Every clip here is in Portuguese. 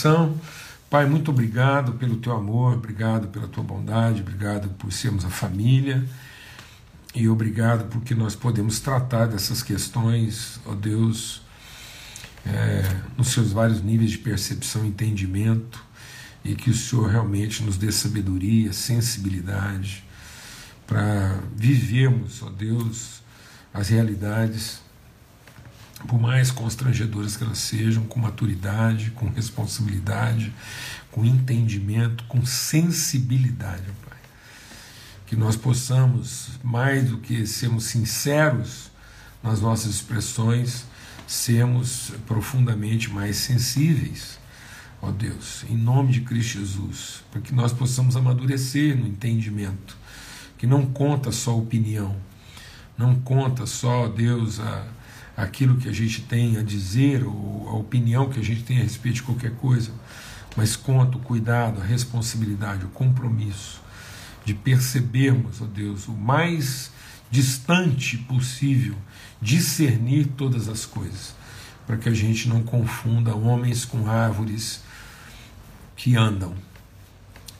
Então, Pai, muito obrigado pelo teu amor, obrigado pela tua bondade, obrigado por sermos a família e obrigado porque nós podemos tratar dessas questões, ó Deus, é, nos seus vários níveis de percepção e entendimento e que o Senhor realmente nos dê sabedoria, sensibilidade para vivermos, ó Deus, as realidades por mais constrangedoras que elas sejam, com maturidade, com responsabilidade, com entendimento, com sensibilidade, Pai. Que nós possamos, mais do que sermos sinceros nas nossas expressões, sermos profundamente mais sensíveis, ó Deus, em nome de Cristo Jesus, para que nós possamos amadurecer no entendimento, que não conta só a opinião, não conta só, Deus, a aquilo que a gente tem a dizer ou a opinião que a gente tem a respeito de qualquer coisa, mas conta o cuidado, a responsabilidade, o compromisso de percebermos, ó oh Deus, o mais distante possível, discernir todas as coisas, para que a gente não confunda homens com árvores que andam.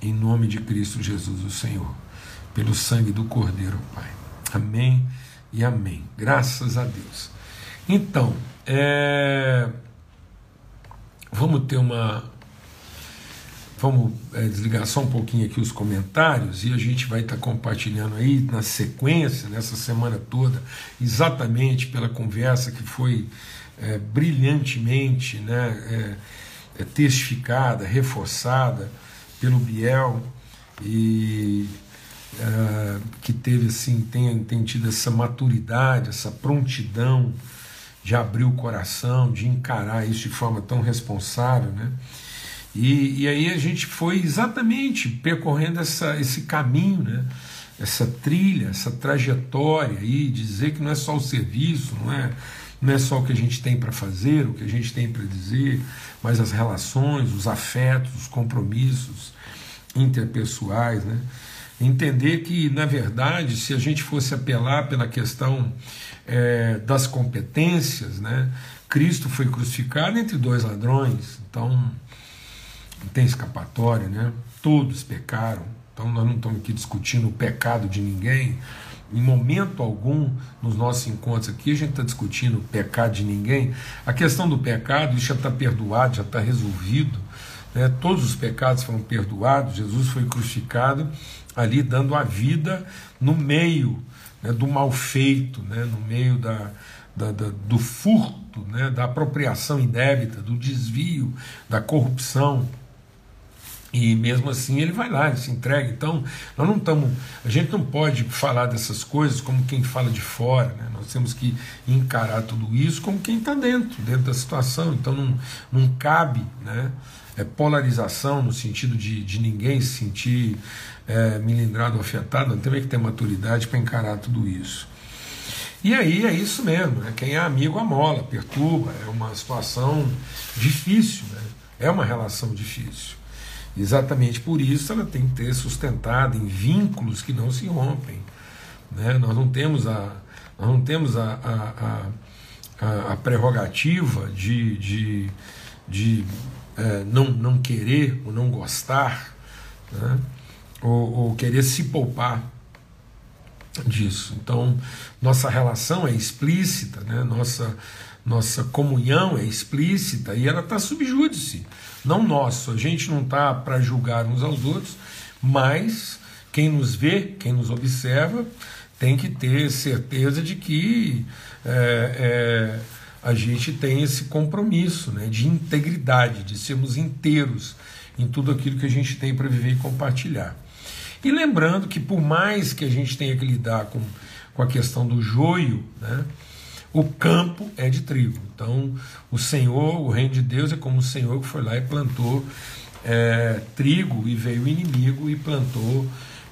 Em nome de Cristo Jesus, o Senhor, pelo sangue do Cordeiro, Pai. Amém e amém. Graças a Deus. Então, é, vamos ter uma. Vamos é, desligar só um pouquinho aqui os comentários e a gente vai estar tá compartilhando aí na sequência, nessa semana toda, exatamente pela conversa que foi é, brilhantemente né, é, é testificada, reforçada pelo Biel e é, que teve assim, tem, tem tido essa maturidade, essa prontidão de abrir o coração, de encarar isso de forma tão responsável, né? E, e aí a gente foi exatamente percorrendo essa, esse caminho, né? essa trilha, essa trajetória aí, dizer que não é só o serviço, não é, não é só o que a gente tem para fazer, o que a gente tem para dizer, mas as relações, os afetos, os compromissos interpessoais, né? Entender que, na verdade, se a gente fosse apelar pela questão é, das competências, né? Cristo foi crucificado entre dois ladrões, então não tem escapatória, né? Todos pecaram, então nós não estamos aqui discutindo o pecado de ninguém. Em momento algum, nos nossos encontros aqui, a gente está discutindo o pecado de ninguém. A questão do pecado, isso já está perdoado, já está resolvido. Né? Todos os pecados foram perdoados, Jesus foi crucificado ali, dando a vida no meio né, do mal feito, né, no meio da, da, da, do furto, né, da apropriação indébita, do desvio, da corrupção. E mesmo assim ele vai lá, ele se entrega. Então, nós não estamos. A gente não pode falar dessas coisas como quem fala de fora. Né? Nós temos que encarar tudo isso como quem está dentro, dentro da situação. Então não, não cabe né? é, polarização no sentido de, de ninguém se sentir é, milindrado, afetado, temos que ter maturidade para encarar tudo isso. E aí é isso mesmo, né? quem é amigo amola, perturba, é uma situação difícil, né? é uma relação difícil. Exatamente por isso ela tem que ter sustentado em vínculos que não se rompem. Né? Nós não temos a, nós não temos a, a, a, a prerrogativa de, de, de é, não, não querer ou não gostar. Né? Ou, ou querer se poupar disso. Então, nossa relação é explícita, né? nossa, nossa comunhão é explícita e ela está subjúdice, não nosso. A gente não está para julgar uns aos outros, mas quem nos vê, quem nos observa, tem que ter certeza de que é, é, a gente tem esse compromisso né, de integridade, de sermos inteiros em tudo aquilo que a gente tem para viver e compartilhar. E lembrando que, por mais que a gente tenha que lidar com, com a questão do joio, né, o campo é de trigo. Então, o Senhor, o reino de Deus, é como o Senhor que foi lá e plantou é, trigo, e veio o inimigo e plantou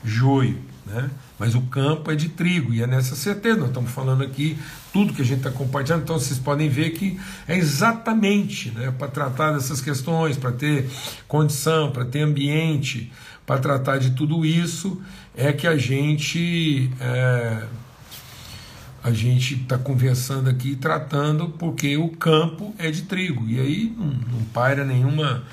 joio. Né? Mas o campo é de trigo, e é nessa certeza. Nós estamos falando aqui tudo que a gente está compartilhando, então vocês podem ver que é exatamente né, para tratar dessas questões, para ter condição, para ter ambiente, para tratar de tudo isso é que a gente é, a gente está conversando aqui tratando porque o campo é de trigo e aí não, não paira nenhuma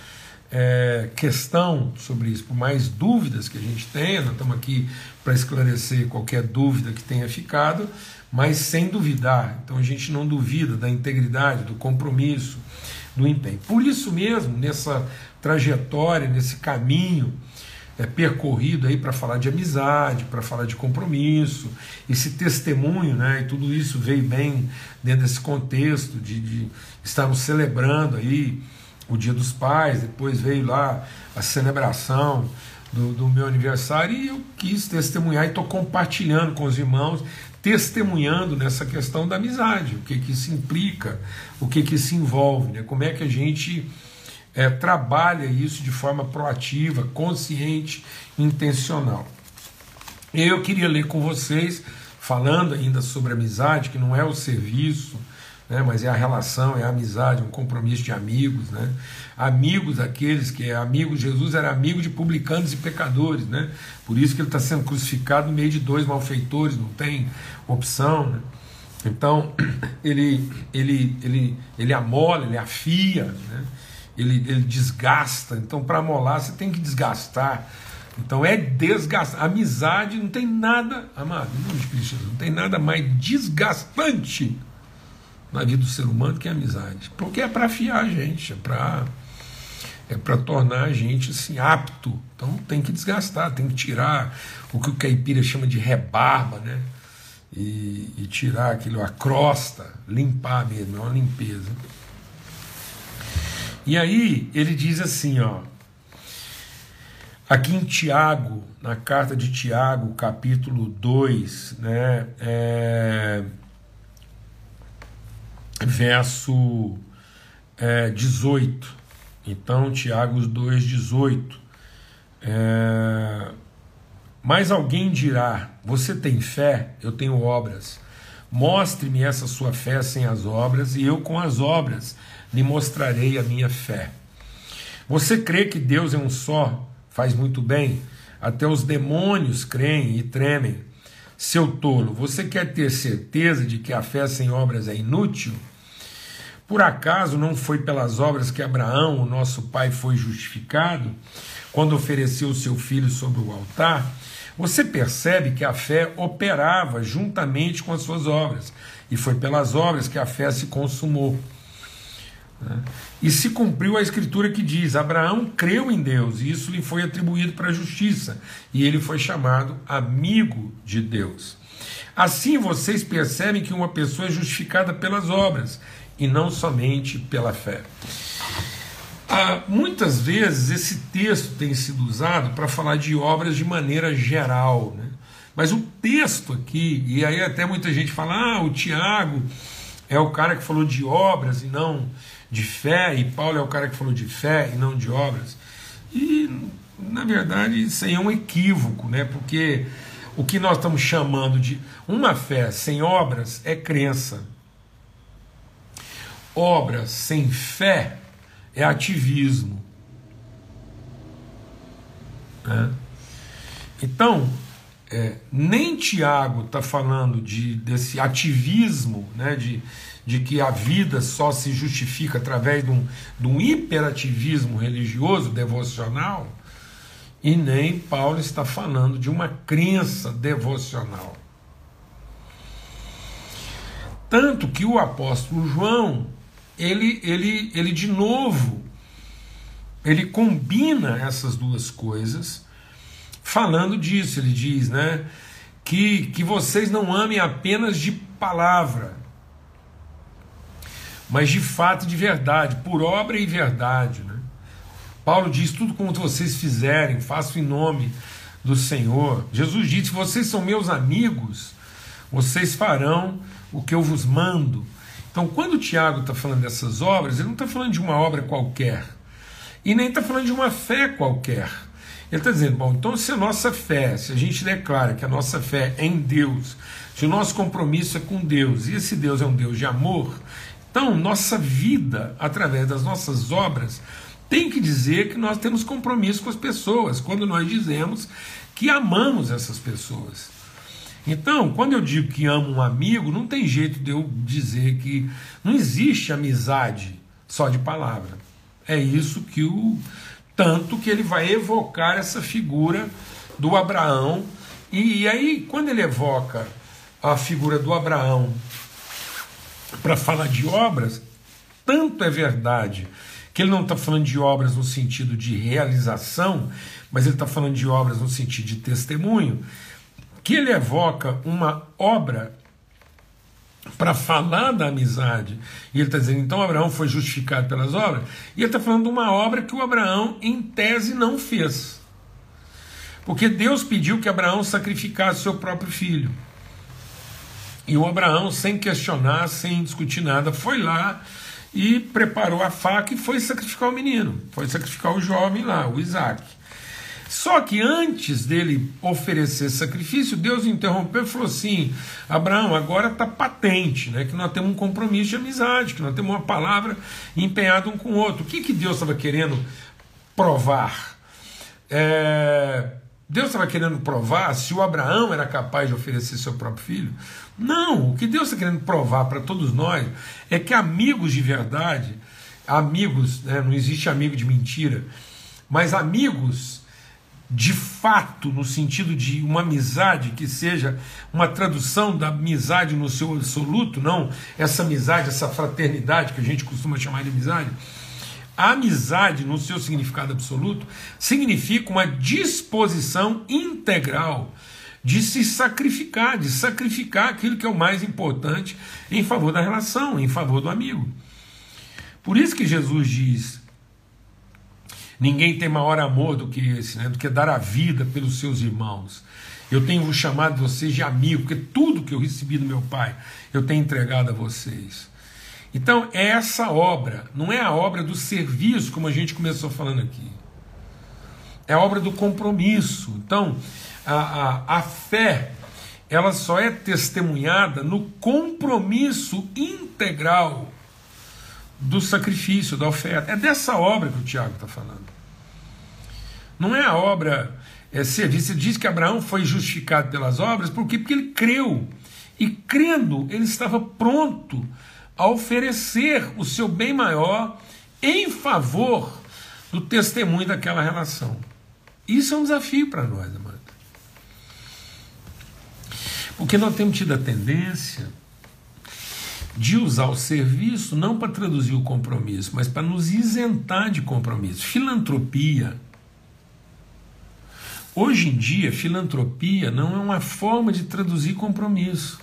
é, questão sobre isso, por mais dúvidas que a gente tenha, nós estamos aqui para esclarecer qualquer dúvida que tenha ficado, mas sem duvidar. Então a gente não duvida da integridade, do compromisso, do empenho. Por isso mesmo, nessa trajetória, nesse caminho é, percorrido aí para falar de amizade, para falar de compromisso, esse testemunho, né, e tudo isso veio bem dentro desse contexto de, de estarmos celebrando aí o Dia dos Pais, depois veio lá a celebração do, do meu aniversário e eu quis testemunhar e estou compartilhando com os irmãos, testemunhando nessa questão da amizade, o que, que isso implica, o que, que isso envolve, né? como é que a gente é, trabalha isso de forma proativa, consciente, intencional. Eu queria ler com vocês, falando ainda sobre amizade, que não é o serviço, né, mas é a relação, é a amizade, um compromisso de amigos, né? Amigos aqueles que é amigo, Jesus era amigo de publicanos e pecadores, né? Por isso que ele está sendo crucificado no meio de dois malfeitores, não tem opção, né? Então ele ele ele ele amola, ele afia, né? Ele, ele desgasta. Então para amolar você tem que desgastar. Então é desgastar. Amizade não tem nada, amado, não tem nada mais desgastante na vida do ser humano que é amizade. Porque é para afiar a gente, é para é para tornar a gente assim, apto. Então tem que desgastar, tem que tirar o que o caipira chama de rebarba, né? E, e tirar aquilo, a crosta, limpar mesmo, é uma limpeza. E aí ele diz assim, ó. Aqui em Tiago, na carta de Tiago, capítulo 2, né? É, verso é, 18. Então, Tiago 2,18. É, Mas alguém dirá: Você tem fé? Eu tenho obras. Mostre-me essa sua fé sem as obras, e eu com as obras lhe mostrarei a minha fé. Você crê que Deus é um só? Faz muito bem. Até os demônios creem e tremem. Seu tolo, você quer ter certeza de que a fé sem obras é inútil? Por acaso não foi pelas obras que Abraão, o nosso pai, foi justificado quando ofereceu seu filho sobre o altar? Você percebe que a fé operava juntamente com as suas obras, e foi pelas obras que a fé se consumou. Né? E se cumpriu a escritura que diz: Abraão creu em Deus, e isso lhe foi atribuído para a justiça, e ele foi chamado amigo de Deus. Assim vocês percebem que uma pessoa é justificada pelas obras e não somente pela fé. Ah, muitas vezes esse texto tem sido usado para falar de obras de maneira geral, né? mas o texto aqui, e aí até muita gente fala, ah, o Tiago é o cara que falou de obras e não de fé, e Paulo é o cara que falou de fé e não de obras. E, na verdade, isso aí é um equívoco, né? porque o que nós estamos chamando de uma fé sem obras é crença. Obra sem fé é ativismo. Né? Então, é, nem Tiago está falando de, desse ativismo, né, de, de que a vida só se justifica através de um, de um hiperativismo religioso, devocional, e nem Paulo está falando de uma crença devocional. Tanto que o apóstolo João ele, ele, ele de novo, ele combina essas duas coisas, falando disso. Ele diz, né, que, que vocês não amem apenas de palavra, mas de fato e de verdade, por obra e verdade. Né? Paulo diz: tudo como vocês fizerem, faço em nome do Senhor. Jesus disse: vocês são meus amigos, vocês farão o que eu vos mando. Então, quando o Tiago está falando dessas obras, ele não está falando de uma obra qualquer, e nem está falando de uma fé qualquer. Ele está dizendo, bom, então se a nossa fé, se a gente declara que a nossa fé é em Deus, se o nosso compromisso é com Deus, e esse Deus é um Deus de amor, então nossa vida, através das nossas obras, tem que dizer que nós temos compromisso com as pessoas, quando nós dizemos que amamos essas pessoas. Então, quando eu digo que amo um amigo, não tem jeito de eu dizer que não existe amizade só de palavra. É isso que o Tanto que ele vai evocar essa figura do Abraão. E, e aí, quando ele evoca a figura do Abraão para falar de obras, tanto é verdade que ele não está falando de obras no sentido de realização, mas ele está falando de obras no sentido de testemunho, que ele evoca uma obra para falar da amizade. E ele está dizendo, então Abraão foi justificado pelas obras, e ele está falando de uma obra que o Abraão, em tese, não fez. Porque Deus pediu que Abraão sacrificasse seu próprio filho. E o Abraão, sem questionar, sem discutir nada, foi lá e preparou a faca e foi sacrificar o menino, foi sacrificar o jovem lá, o Isaac. Só que antes dele oferecer sacrifício, Deus interrompeu e falou assim: Abraão, agora está patente, né, que nós temos um compromisso de amizade, que nós temos uma palavra empenhada um com o outro. O que, que Deus estava querendo provar? É, Deus estava querendo provar se o Abraão era capaz de oferecer seu próprio filho? Não, o que Deus está querendo provar para todos nós é que amigos de verdade, amigos, né, não existe amigo de mentira, mas amigos de fato, no sentido de uma amizade que seja uma tradução da amizade no seu absoluto, não essa amizade, essa fraternidade que a gente costuma chamar de amizade. A amizade, no seu significado absoluto, significa uma disposição integral de se sacrificar, de sacrificar aquilo que é o mais importante em favor da relação, em favor do amigo. Por isso que Jesus diz: Ninguém tem maior amor do que esse, né? do que dar a vida pelos seus irmãos. Eu tenho chamado vocês de amigo, porque tudo que eu recebi do meu Pai eu tenho entregado a vocês. Então, é essa obra, não é a obra do serviço, como a gente começou falando aqui. É a obra do compromisso. Então, a, a, a fé, ela só é testemunhada no compromisso integral do sacrifício, da oferta. É dessa obra que o Tiago está falando. Não é a obra é, serviço. Diz que Abraão foi justificado pelas obras, por quê? Porque ele creu. E crendo, ele estava pronto a oferecer o seu bem maior em favor do testemunho daquela relação. Isso é um desafio para nós, amado. Porque nós temos tido a tendência de usar o serviço não para traduzir o compromisso, mas para nos isentar de compromisso. Filantropia Hoje em dia, filantropia não é uma forma de traduzir compromisso.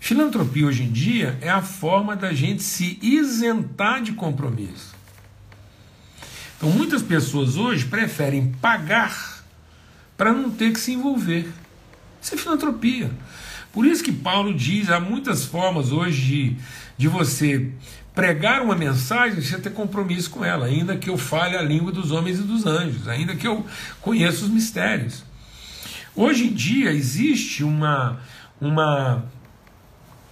Filantropia hoje em dia é a forma da gente se isentar de compromisso. Então, muitas pessoas hoje preferem pagar para não ter que se envolver. Isso é filantropia. Por isso que Paulo diz, há muitas formas hoje de, de você pregar uma mensagem, você ter compromisso com ela, ainda que eu fale a língua dos homens e dos anjos, ainda que eu conheça os mistérios. Hoje em dia existe uma, uma,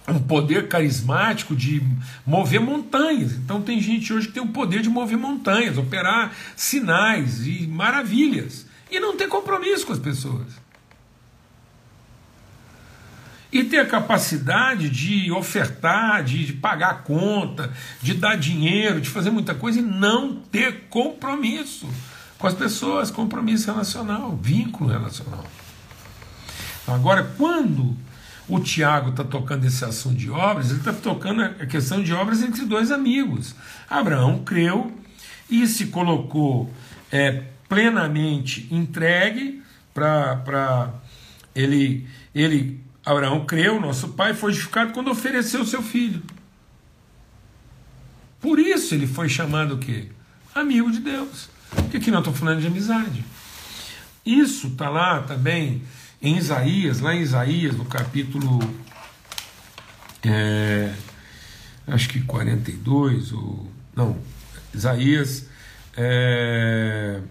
um poder carismático de mover montanhas. Então tem gente hoje que tem o poder de mover montanhas, operar sinais e maravilhas, e não ter compromisso com as pessoas e ter a capacidade de ofertar, de, de pagar a conta, de dar dinheiro, de fazer muita coisa e não ter compromisso com as pessoas, compromisso relacional, vínculo relacional. Agora, quando o Tiago está tocando esse assunto de obras, ele está tocando a questão de obras entre dois amigos. Abraão creu e se colocou é, plenamente entregue para ele, ele Abraão creu, nosso pai foi justificado quando ofereceu seu filho. Por isso ele foi chamado o quê? Amigo de Deus. Porque aqui nós estamos falando de amizade. Isso está lá também em Isaías, lá em Isaías, no capítulo. É, acho que 42, ou. Não, Isaías. É,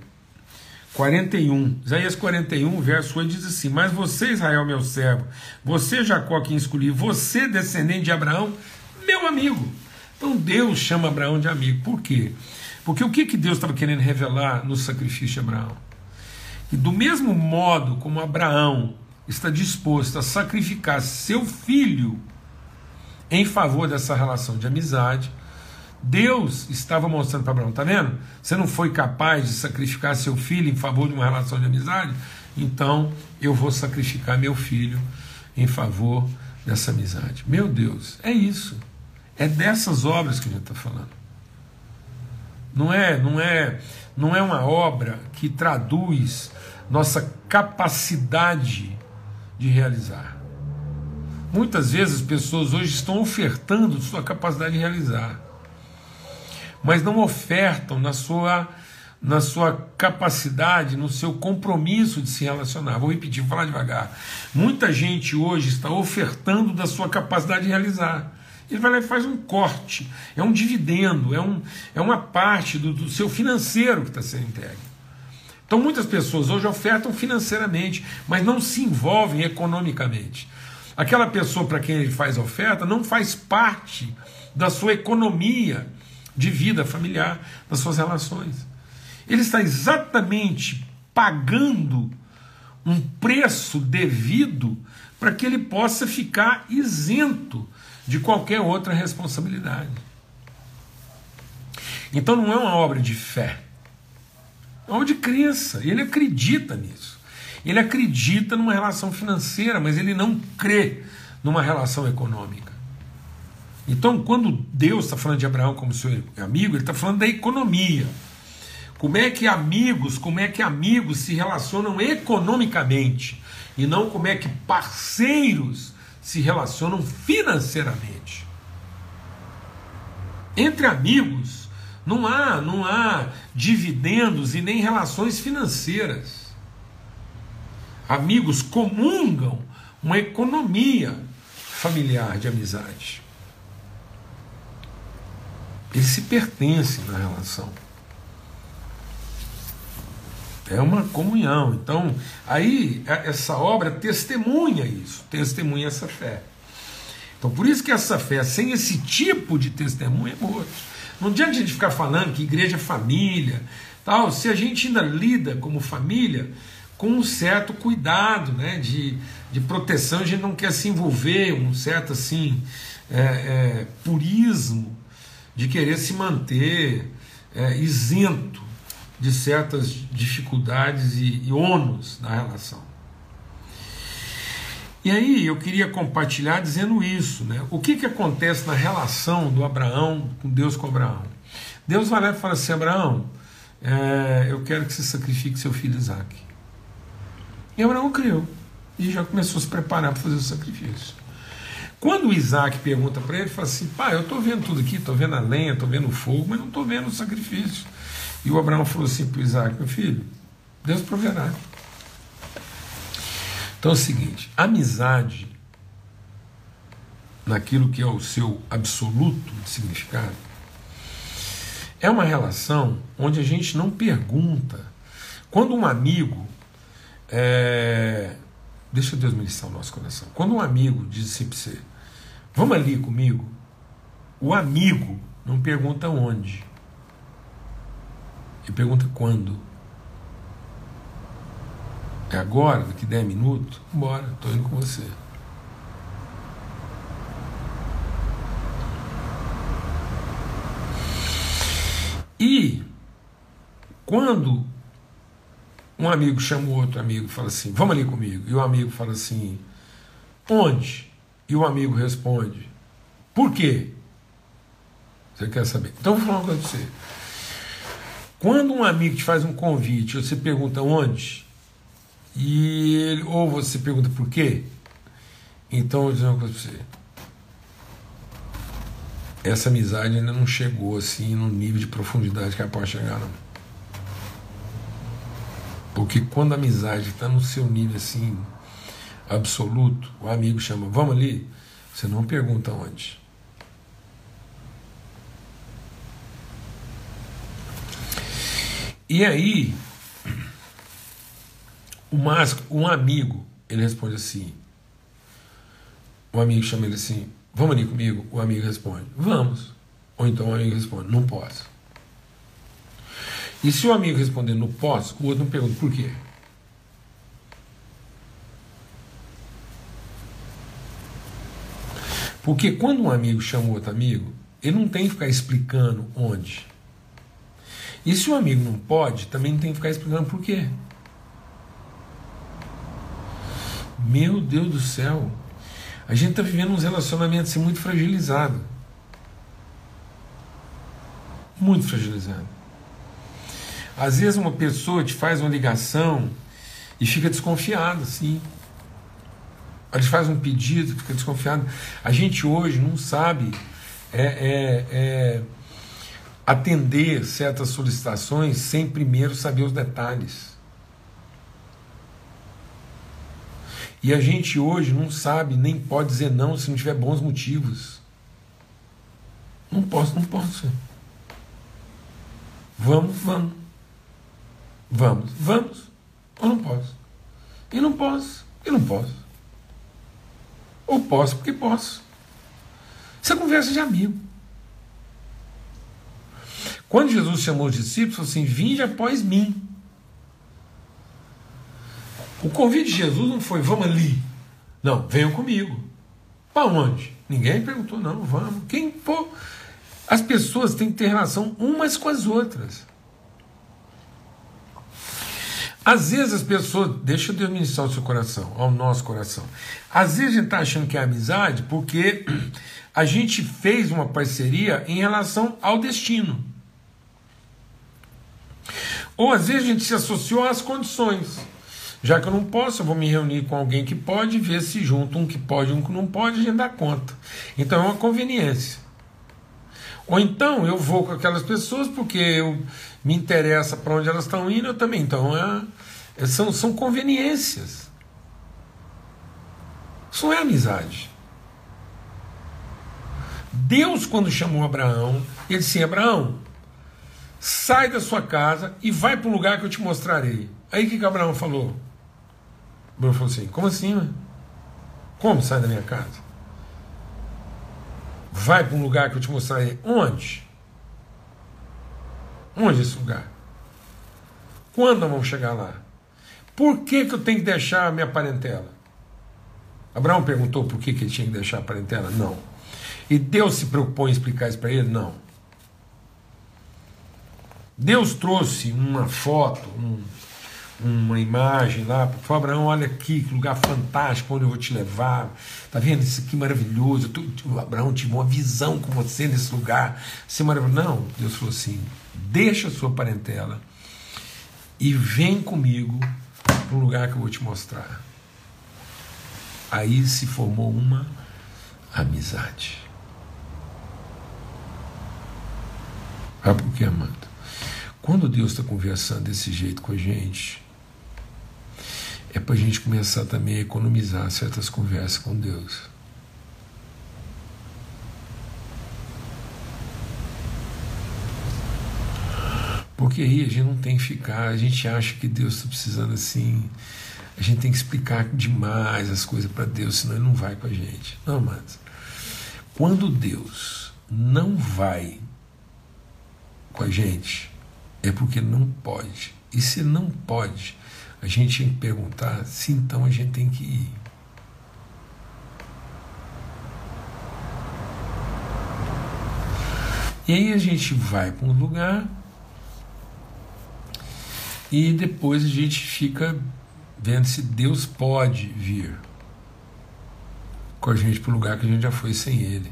41, Isaías 41, verso 8 diz assim: Mas você, Israel, meu servo, você, Jacó, quem escolhi, você, descendente de Abraão, meu amigo. Então Deus chama Abraão de amigo. Por quê? Porque o que, que Deus estava querendo revelar no sacrifício de Abraão? Que do mesmo modo como Abraão está disposto a sacrificar seu filho em favor dessa relação de amizade, Deus estava mostrando para Abraão: tá vendo? Você não foi capaz de sacrificar seu filho em favor de uma relação de amizade? Então eu vou sacrificar meu filho em favor dessa amizade. Meu Deus, é isso. É dessas obras que a gente está falando. Não é, não é, não é uma obra que traduz nossa capacidade de realizar. Muitas vezes as pessoas hoje estão ofertando sua capacidade de realizar, mas não ofertam na sua na sua capacidade, no seu compromisso de se relacionar. Vou repetir, vou falar devagar. Muita gente hoje está ofertando da sua capacidade de realizar. Ele vai lá e faz um corte, é um dividendo, é, um, é uma parte do, do seu financeiro que está sendo entregue. Então muitas pessoas hoje ofertam financeiramente, mas não se envolvem economicamente. Aquela pessoa para quem ele faz oferta não faz parte da sua economia de vida familiar, das suas relações. Ele está exatamente pagando um preço devido para que ele possa ficar isento de qualquer outra responsabilidade. Então não é uma obra de fé, é uma obra de crença. Ele acredita nisso. Ele acredita numa relação financeira, mas ele não crê numa relação econômica. Então, quando Deus está falando de Abraão como seu amigo, ele está falando da economia. Como é que amigos, como é que amigos se relacionam economicamente e não como é que parceiros se relacionam financeiramente. Entre amigos não há, não há dividendos e nem relações financeiras. Amigos comungam uma economia familiar de amizade. Eles se pertencem na relação. É uma comunhão. Então, aí essa obra testemunha isso, testemunha essa fé. Então, por isso que essa fé, sem esse tipo de testemunho, é morto. Não adianta a gente ficar falando que igreja é família, tal, se a gente ainda lida como família com um certo cuidado né, de, de proteção, a gente não quer se envolver, um certo assim, é, é, purismo de querer se manter é, isento de certas dificuldades e, e ônus na relação. E aí eu queria compartilhar dizendo isso, né? O que, que acontece na relação do Abraão com Deus com Abraão? Deus vai lá e fala assim, Abraão, é, eu quero que você sacrifique seu filho Isaac. E Abraão creu e já começou a se preparar para fazer o sacrifício. Quando o Isaac pergunta para ele, ele fala assim: pai, eu estou vendo tudo aqui, estou vendo a lenha, estou vendo o fogo, mas não estou vendo o sacrifício. E o Abraão falou assim para o Isaac: Meu filho, Deus proverá. Então é o seguinte: amizade, naquilo que é o seu absoluto significado, é uma relação onde a gente não pergunta. Quando um amigo. É, deixa Deus ministrar o nosso coração. Quando um amigo diz assim para você: Vamos ali comigo. O amigo não pergunta onde. Ele pergunta quando. É agora, daqui 10 minutos? Bora, estou indo com você. E quando um amigo chama o outro amigo e fala assim, vamos ali comigo, e o amigo fala assim, onde? E o amigo responde, por quê? Você quer saber? Então vou falar uma coisa você. Quando um amigo te faz um convite, você pergunta onde, e ele, ou você pergunta por quê, então eu vou dizer uma coisa para você. Essa amizade ainda não chegou assim no nível de profundidade que ela pode chegar, não. Porque quando a amizade está no seu nível assim absoluto, o amigo chama, vamos ali, você não pergunta onde. E aí, o um amigo, ele responde assim. O amigo chama ele assim: Vamos ali comigo? O amigo responde: Vamos. Ou então o amigo responde: Não posso. E se o amigo responder não posso, o outro não pergunta por quê. Porque quando um amigo chama outro amigo, ele não tem que ficar explicando onde. E se o amigo não pode, também não tem que ficar explicando por quê. Meu Deus do céu. A gente está vivendo uns relacionamentos assim, muito fragilizados. Muito fragilizado. Às vezes uma pessoa te faz uma ligação e fica desconfiado, assim. Ela te faz um pedido, fica desconfiado. A gente hoje não sabe é, é, é, atender certas solicitações sem primeiro saber os detalhes. E a gente hoje não sabe nem pode dizer não se não tiver bons motivos. Não posso, não posso. Vamos, vamos. Vamos, vamos. Ou não posso. E não posso, e não posso. Ou posso porque posso. Isso é conversa de amigo. Quando Jesus chamou os discípulos, falou assim: Vinde após mim. O convite de Jesus não foi, vamos ali. Não, venham comigo. Para onde? Ninguém perguntou, não, vamos. Quem for. As pessoas têm que ter relação umas com as outras. Às vezes as pessoas. Deixa Deus ministrar o seu coração, ao nosso coração. Às vezes a gente está achando que é amizade porque a gente fez uma parceria em relação ao destino. Ou às vezes a gente se associou às condições. Já que eu não posso, eu vou me reunir com alguém que pode, ver se junto um que pode um que não pode, a gente dá conta. Então é uma conveniência. Ou então eu vou com aquelas pessoas porque eu me interessa para onde elas estão indo, eu também. Então é, é, são, são conveniências. Isso não é amizade. Deus, quando chamou Abraão, ele disse: Abraão, sai da sua casa e vai para o lugar que eu te mostrarei. Aí o que, que Abraão falou? Bruno falou assim: Como assim, mano? Como sai da minha casa? Vai para um lugar que eu te mostrarei. Onde? Onde esse lugar? Quando nós vamos chegar lá? Por que, que eu tenho que deixar a minha parentela? Abraão perguntou por que, que ele tinha que deixar a parentela? Não. E Deus se preocupou em explicar isso para ele? Não. Deus trouxe uma foto, um, uma imagem lá, favor, Abraão, olha aqui, que lugar fantástico, onde eu vou te levar. Tá vendo isso aqui maravilhoso? Tu, tu, Abraão tive uma visão com você nesse lugar. Isso é maravilhoso. Não, Deus falou assim: deixa a sua parentela e vem comigo para um lugar que eu vou te mostrar. Aí se formou uma amizade. Sabe por quê, amado? Quando Deus está conversando desse jeito com a gente, é para a gente começar também a economizar certas conversas com Deus. Porque aí a gente não tem que ficar, a gente acha que Deus está precisando assim, a gente tem que explicar demais as coisas para Deus, senão Ele não vai com a gente. Não, mas quando Deus não vai com a gente, é porque não pode. E se não pode, a gente tem que perguntar se então a gente tem que ir. E aí a gente vai para um lugar e depois a gente fica vendo se Deus pode vir com a gente para o lugar que a gente já foi sem Ele.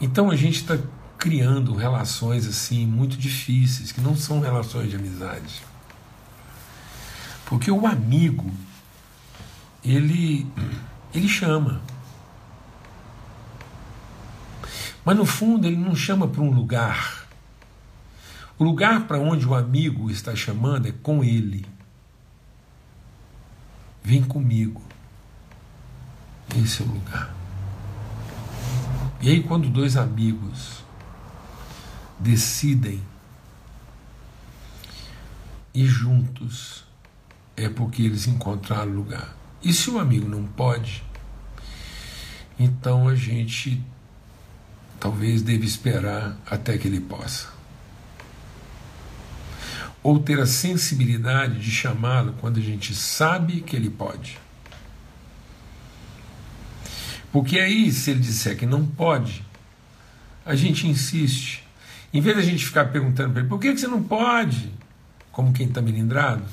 Então a gente está criando relações assim muito difíceis, que não são relações de amizade. Porque o amigo, ele, ele chama. Mas no fundo ele não chama para um lugar. O lugar para onde o amigo está chamando é com ele. Vem comigo. Esse é o lugar. E aí, quando dois amigos decidem ir juntos, é porque eles encontraram lugar. E se o amigo não pode, então a gente talvez deve esperar até que ele possa. Ou ter a sensibilidade de chamá-lo quando a gente sabe que ele pode. Porque aí, se ele disser que não pode, a gente insiste. Em vez da gente ficar perguntando para ele, por que, que você não pode? Como quem está melindrado,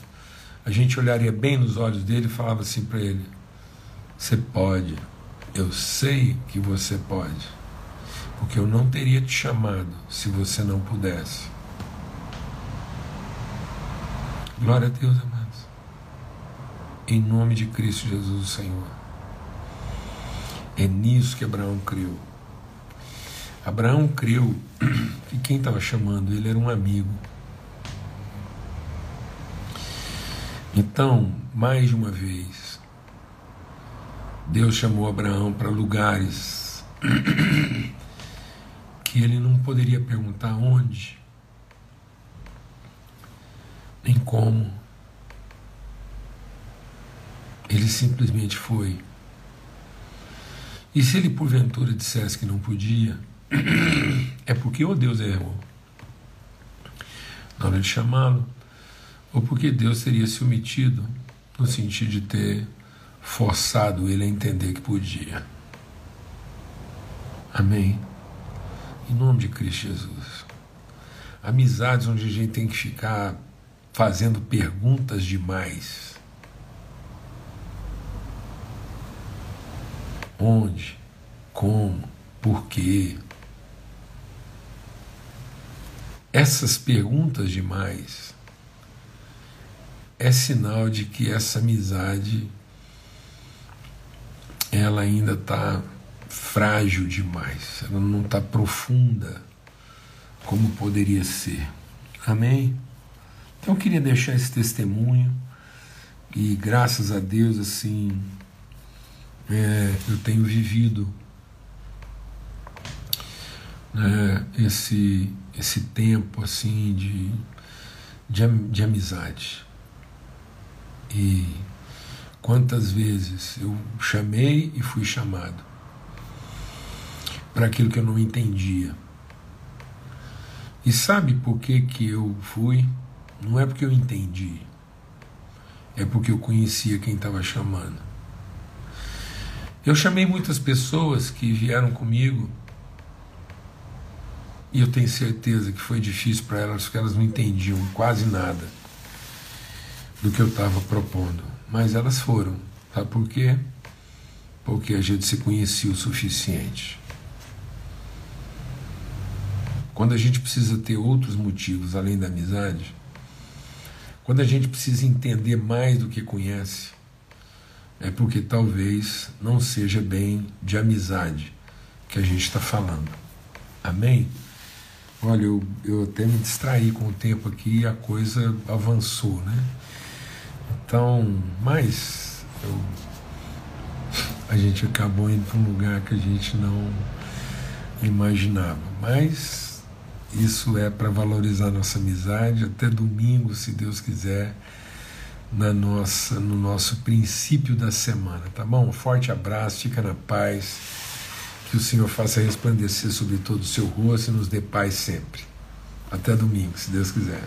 a gente olharia bem nos olhos dele e falava assim para ele: Você pode, eu sei que você pode, porque eu não teria te chamado se você não pudesse. Glória a Deus, amados. Em nome de Cristo Jesus, o Senhor. É nisso que Abraão creu. Abraão creu que quem estava chamando ele era um amigo. Então, mais uma vez, Deus chamou Abraão para lugares que ele não poderia perguntar onde, nem como. Ele simplesmente foi. E se ele porventura dissesse que não podia, é porque ou Deus errou na hora de chamá-lo, ou porque Deus teria se omitido no sentido de ter forçado ele a entender que podia. Amém? Em nome de Cristo Jesus. Amizades onde a gente tem que ficar fazendo perguntas demais. Onde? Como? Por quê? Essas perguntas demais é sinal de que essa amizade ela ainda está frágil demais, ela não está profunda como poderia ser. Amém? Então eu queria deixar esse testemunho e graças a Deus assim é, eu tenho vivido né, esse esse tempo assim de, de, de amizade e quantas vezes eu chamei e fui chamado para aquilo que eu não entendia. E sabe por que, que eu fui? Não é porque eu entendi, é porque eu conhecia quem estava chamando. Eu chamei muitas pessoas que vieram comigo e eu tenho certeza que foi difícil para elas, porque elas não entendiam quase nada do que eu estava propondo. Mas elas foram. Sabe por quê? Porque a gente se conhecia o suficiente. Quando a gente precisa ter outros motivos além da amizade, quando a gente precisa entender mais do que conhece, é porque talvez não seja bem de amizade que a gente está falando. Amém? Olha, eu, eu até me distraí com o tempo aqui e a coisa avançou, né? Então, mas eu, a gente acabou indo para um lugar que a gente não imaginava. Mas isso é para valorizar nossa amizade. Até domingo, se Deus quiser, na nossa, no nosso princípio da semana, tá bom? Um forte abraço, fica na paz. Que o Senhor faça resplandecer sobre todo o seu rosto e nos dê paz sempre. Até domingo, se Deus quiser.